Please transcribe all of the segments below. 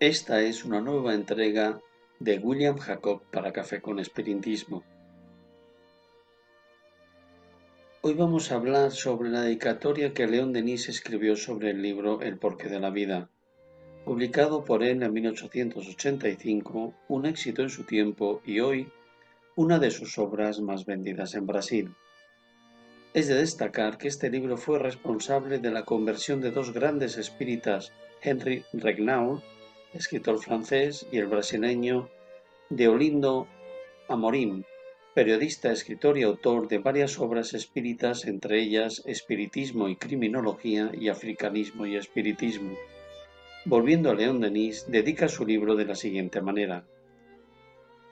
Esta es una nueva entrega de William Jacob para Café con Espiritismo. Hoy vamos a hablar sobre la dedicatoria que León Denis escribió sobre el libro El porqué de la vida. Publicado por él en 1885, un éxito en su tiempo y hoy una de sus obras más vendidas en Brasil. Es de destacar que este libro fue responsable de la conversión de dos grandes espíritas, Henry Regnault, escritor francés, y el brasileño Deolindo Amorim, periodista, escritor y autor de varias obras espíritas, entre ellas Espiritismo y Criminología y Africanismo y Espiritismo. Volviendo a León Denis, dedica su libro de la siguiente manera.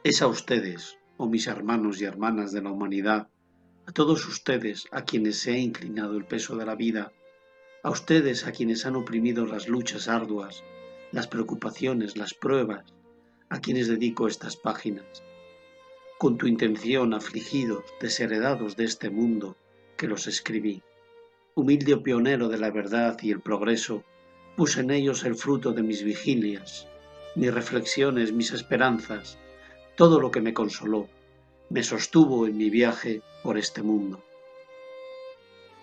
Es a ustedes, oh mis hermanos y hermanas de la humanidad, a todos ustedes a quienes se ha inclinado el peso de la vida, a ustedes a quienes han oprimido las luchas arduas, las preocupaciones, las pruebas, a quienes dedico estas páginas. Con tu intención, afligidos, desheredados de este mundo, que los escribí. Humilde pionero de la verdad y el progreso, puse en ellos el fruto de mis vigilias, mis reflexiones, mis esperanzas, todo lo que me consoló, me sostuvo en mi viaje por este mundo.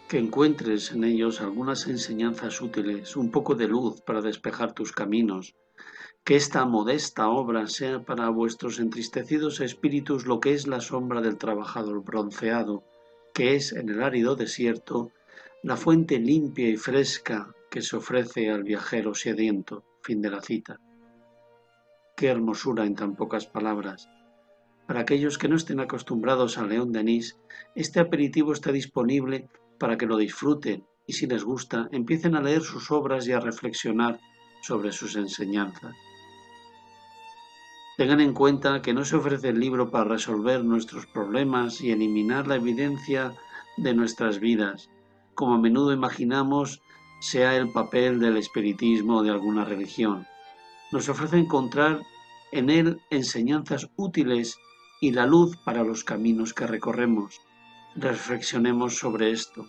Que encuentres en ellos algunas enseñanzas útiles, un poco de luz para despejar tus caminos, que esta modesta obra sea para vuestros entristecidos espíritus lo que es la sombra del trabajador bronceado, que es en el árido desierto la fuente limpia y fresca que se ofrece al viajero sediento. Fin de la cita. Qué hermosura en tan pocas palabras. Para aquellos que no estén acostumbrados a León Denis, este aperitivo está disponible para que lo disfruten y si les gusta, empiecen a leer sus obras y a reflexionar sobre sus enseñanzas. Tengan en cuenta que no se ofrece el libro para resolver nuestros problemas y eliminar la evidencia de nuestras vidas, como a menudo imaginamos sea el papel del espiritismo o de alguna religión. Nos ofrece encontrar en él enseñanzas útiles y la luz para los caminos que recorremos. Reflexionemos sobre esto.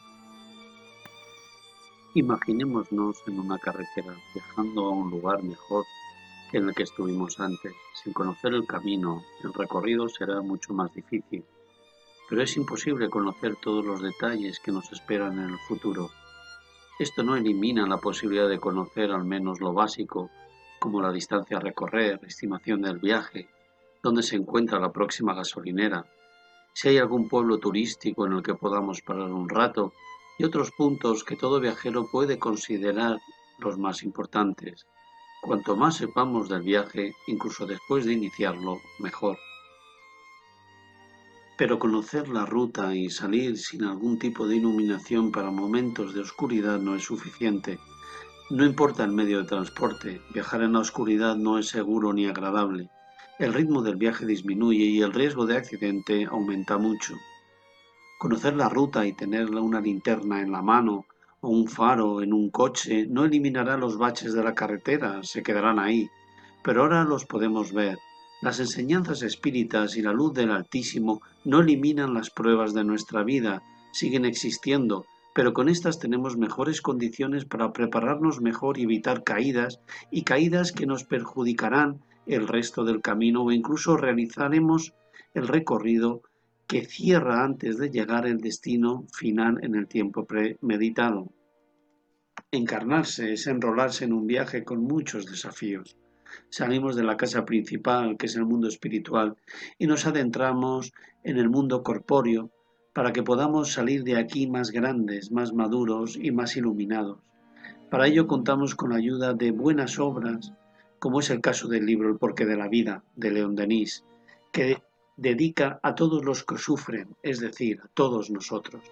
Imaginémonos en una carretera, viajando a un lugar mejor que el que estuvimos antes. Sin conocer el camino, el recorrido será mucho más difícil, pero es imposible conocer todos los detalles que nos esperan en el futuro. Esto no elimina la posibilidad de conocer al menos lo básico, como la distancia a recorrer, estimación del viaje, dónde se encuentra la próxima gasolinera, si hay algún pueblo turístico en el que podamos parar un rato y otros puntos que todo viajero puede considerar los más importantes. Cuanto más sepamos del viaje, incluso después de iniciarlo, mejor. Pero conocer la ruta y salir sin algún tipo de iluminación para momentos de oscuridad no es suficiente. No importa el medio de transporte, viajar en la oscuridad no es seguro ni agradable el ritmo del viaje disminuye y el riesgo de accidente aumenta mucho. Conocer la ruta y tener una linterna en la mano o un faro en un coche no eliminará los baches de la carretera, se quedarán ahí, pero ahora los podemos ver. Las enseñanzas espíritas y la luz del Altísimo no eliminan las pruebas de nuestra vida, siguen existiendo, pero con estas tenemos mejores condiciones para prepararnos mejor y evitar caídas y caídas que nos perjudicarán el resto del camino o incluso realizaremos el recorrido que cierra antes de llegar el destino final en el tiempo premeditado. Encarnarse es enrolarse en un viaje con muchos desafíos. Salimos de la casa principal, que es el mundo espiritual, y nos adentramos en el mundo corpóreo para que podamos salir de aquí más grandes, más maduros y más iluminados. Para ello contamos con la ayuda de buenas obras como es el caso del libro El porqué de la vida de León Denis, que dedica a todos los que sufren, es decir, a todos nosotros.